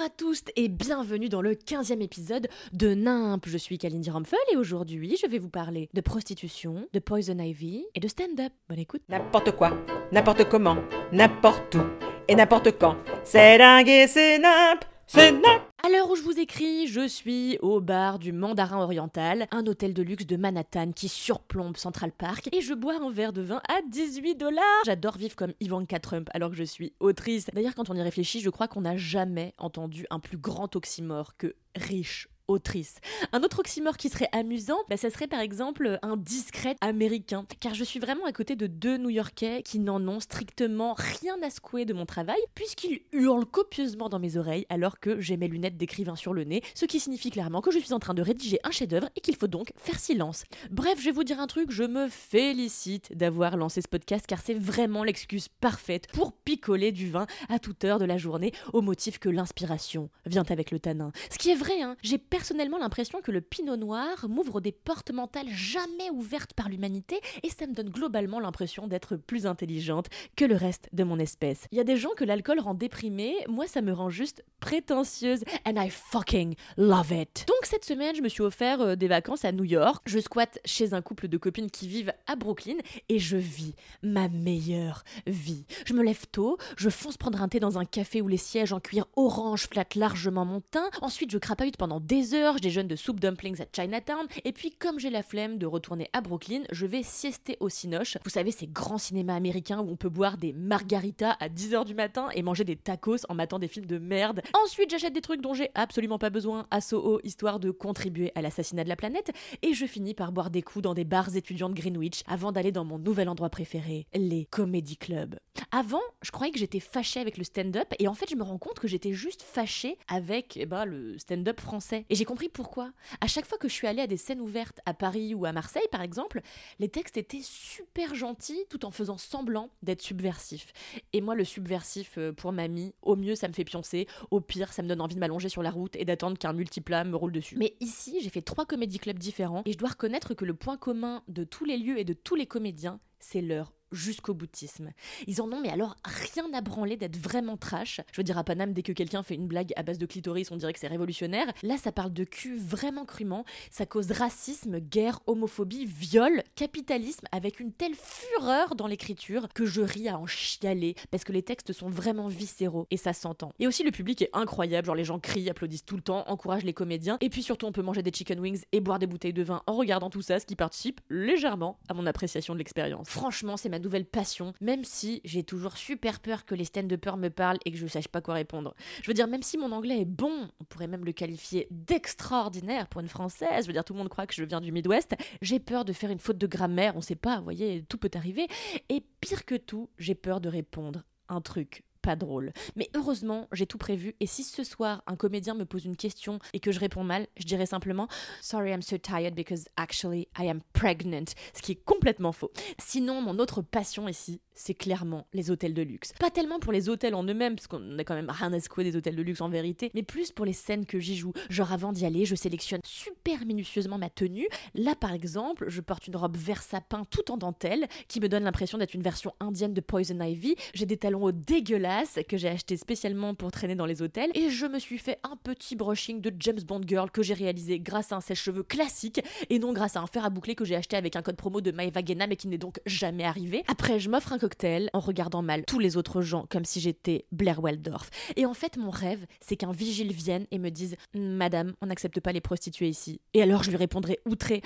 Bonjour à tous et bienvenue dans le 15e épisode de NIMP. Je suis Kalindi et aujourd'hui je vais vous parler de prostitution, de Poison Ivy et de stand-up. Bonne écoute. N'importe quoi, n'importe comment, n'importe où et n'importe quand. C'est dingue et c'est nimp, c'est nimp. À l'heure où je vous écris, je suis au bar du Mandarin Oriental, un hôtel de luxe de Manhattan qui surplombe Central Park, et je bois un verre de vin à 18 dollars. J'adore vivre comme Ivanka Trump alors que je suis autrice. D'ailleurs, quand on y réfléchit, je crois qu'on n'a jamais entendu un plus grand oxymore que riche autrice. Un autre oxymore qui serait amusant, bah, ça serait par exemple un discret américain. Car je suis vraiment à côté de deux New-Yorkais qui n'en ont strictement rien à secouer de mon travail, puisqu'ils hurlent copieusement dans mes oreilles alors que j'ai mes lunettes d'écrivain sur le nez, ce qui signifie clairement que je suis en train de rédiger un chef-d'œuvre et qu'il faut donc faire silence. Bref, je vais vous dire un truc, je me félicite d'avoir lancé ce podcast car c'est vraiment l'excuse parfaite pour picoler du vin à toute heure de la journée au motif que l'inspiration vient avec le tanin. Ce qui est vrai, hein, j'ai personnellement l'impression que le pinot noir m'ouvre des portes mentales jamais ouvertes par l'humanité et ça me donne globalement l'impression d'être plus intelligente que le reste de mon espèce. Il y a des gens que l'alcool rend déprimés, moi ça me rend juste prétentieuse and I fucking love it. Donc cette semaine, je me suis offert euh, des vacances à New York. Je squatte chez un couple de copines qui vivent à Brooklyn et je vis ma meilleure vie. Je me lève tôt, je fonce prendre un thé dans un café où les sièges en cuir orange flattent largement mon teint. Ensuite, je crapahute pendant des heures, je déjeune de soupe dumplings à Chinatown, et puis comme j'ai la flemme de retourner à Brooklyn, je vais siester au Cinoche. Vous savez, ces grands cinémas américains où on peut boire des margaritas à 10h du matin et manger des tacos en matant des films de merde. Ensuite, j'achète des trucs dont j'ai absolument pas besoin à Soho, histoire de contribuer à l'assassinat de la planète, et je finis par boire des coups dans des bars étudiants de Greenwich avant d'aller dans mon nouvel endroit préféré, les comedy clubs. Avant, je croyais que j'étais fâchée avec le stand-up, et en fait, je me rends compte que j'étais juste fâchée avec eh ben, le stand-up français. Et j'ai compris pourquoi. À chaque fois que je suis allée à des scènes ouvertes à Paris ou à Marseille, par exemple, les textes étaient super gentils tout en faisant semblant d'être subversifs. Et moi, le subversif, euh, pour mamie, au mieux, ça me fait pioncer, au pire, ça me donne envie de m'allonger sur la route et d'attendre qu'un multiplat me roule dessus. Mais ici, j'ai fait trois comédie clubs différents, et je dois reconnaître que le point commun de tous les lieux et de tous les comédiens, c'est leur jusqu'au boutisme. Ils en ont mais alors rien à branler d'être vraiment trash. Je veux dire à Paname dès que quelqu'un fait une blague à base de clitoris, on dirait que c'est révolutionnaire. Là ça parle de cul vraiment crûment, ça cause racisme, guerre, homophobie, viol, capitalisme avec une telle fureur dans l'écriture que je ris à en chialer parce que les textes sont vraiment viscéraux et ça s'entend. Et aussi le public est incroyable, genre les gens crient, applaudissent tout le temps, encouragent les comédiens et puis surtout on peut manger des chicken wings et boire des bouteilles de vin en regardant tout ça, ce qui participe légèrement à mon appréciation de l'expérience. Franchement, c'est ma nouvelle passion, même si j'ai toujours super peur que les stand-uppers me parlent et que je sache pas quoi répondre. Je veux dire, même si mon anglais est bon, on pourrait même le qualifier d'extraordinaire pour une française, je veux dire, tout le monde croit que je viens du Midwest, j'ai peur de faire une faute de grammaire, on sait pas, vous voyez, tout peut arriver. Et pire que tout, j'ai peur de répondre un truc pas drôle. Mais heureusement, j'ai tout prévu et si ce soir un comédien me pose une question et que je réponds mal, je dirais simplement Sorry, I'm so tired because actually I am pregnant, ce qui est complètement faux. Sinon, mon autre passion ici, c'est clairement les hôtels de luxe. Pas tellement pour les hôtels en eux-mêmes, parce qu'on a quand même rien à secouer des hôtels de luxe en vérité, mais plus pour les scènes que j'y joue. Genre avant d'y aller, je sélectionne super minutieusement ma tenue. Là par exemple, je porte une robe vert sapin tout en dentelle, qui me donne l'impression d'être une version indienne de Poison Ivy. J'ai des talons hauts dégueulasses que j'ai achetés spécialement pour traîner dans les hôtels, et je me suis fait un petit brushing de James Bond Girl que j'ai réalisé grâce à un sèche-cheveux classique, et non grâce à un fer à boucler que j'ai acheté avec un code promo de Maeva Gena, mais qui n'est donc jamais arrivé. Après, je m'offre un cocktail en regardant mal tous les autres gens comme si j'étais Blair Waldorf. Et en fait, mon rêve, c'est qu'un vigile vienne et me dise Madame, on n'accepte pas les prostituées ici. Et alors je lui répondrai outré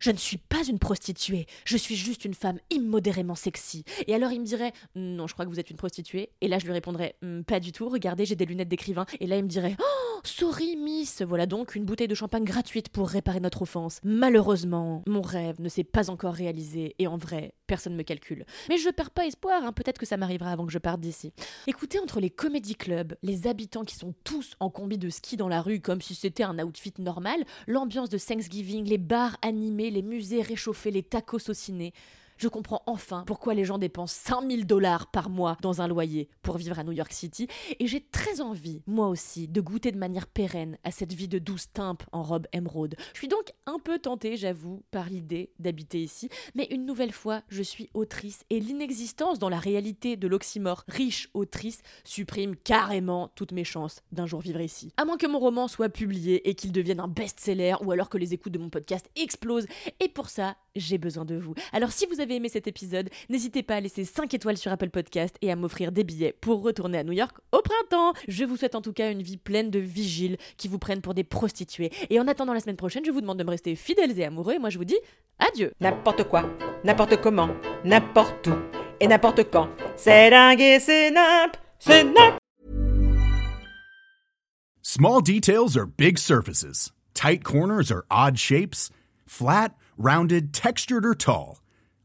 je ne suis pas une prostituée, je suis juste une femme immodérément sexy. Et alors il me dirait Non, je crois que vous êtes une prostituée. Et là je lui répondrais hmm, Pas du tout, regardez, j'ai des lunettes d'écrivain. Et là il me dirait Oh, sorry, miss, voilà donc une bouteille de champagne gratuite pour réparer notre offense. Malheureusement, mon rêve ne s'est pas encore réalisé et en vrai, personne me calcule. Mais je perds pas espoir, hein, peut-être que ça m'arrivera avant que je parte d'ici. Écoutez, entre les comédie clubs, les habitants qui sont tous en combi de ski dans la rue comme si c'était un outfit normal, l'ambiance de Thanksgiving, les bars animés, les musées réchauffés, les tacos au ciné, je comprends enfin pourquoi les gens dépensent 5000 dollars par mois dans un loyer pour vivre à New York City. Et j'ai très envie, moi aussi, de goûter de manière pérenne à cette vie de douce timpe en robe émeraude. Je suis donc un peu tentée, j'avoue, par l'idée d'habiter ici. Mais une nouvelle fois, je suis autrice et l'inexistence dans la réalité de l'oxymore riche autrice supprime carrément toutes mes chances d'un jour vivre ici. À moins que mon roman soit publié et qu'il devienne un best-seller ou alors que les écoutes de mon podcast explosent. Et pour ça, j'ai besoin de vous. Alors si vous avez aimé cet épisode, n'hésitez pas à laisser 5 étoiles sur Apple Podcast et à m'offrir des billets pour retourner à New York au printemps. Je vous souhaite en tout cas une vie pleine de vigiles qui vous prennent pour des prostituées. Et en attendant la semaine prochaine, je vous demande de me rester fidèles et amoureux et moi je vous dis adieu. N'importe quoi, n'importe comment, n'importe où et n'importe quand. C'est dingue et c'est nimp, c'est nimp. Small details are big surfaces. Tight corners are odd shapes. Flat, rounded, textured, or tall.